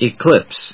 eclipse.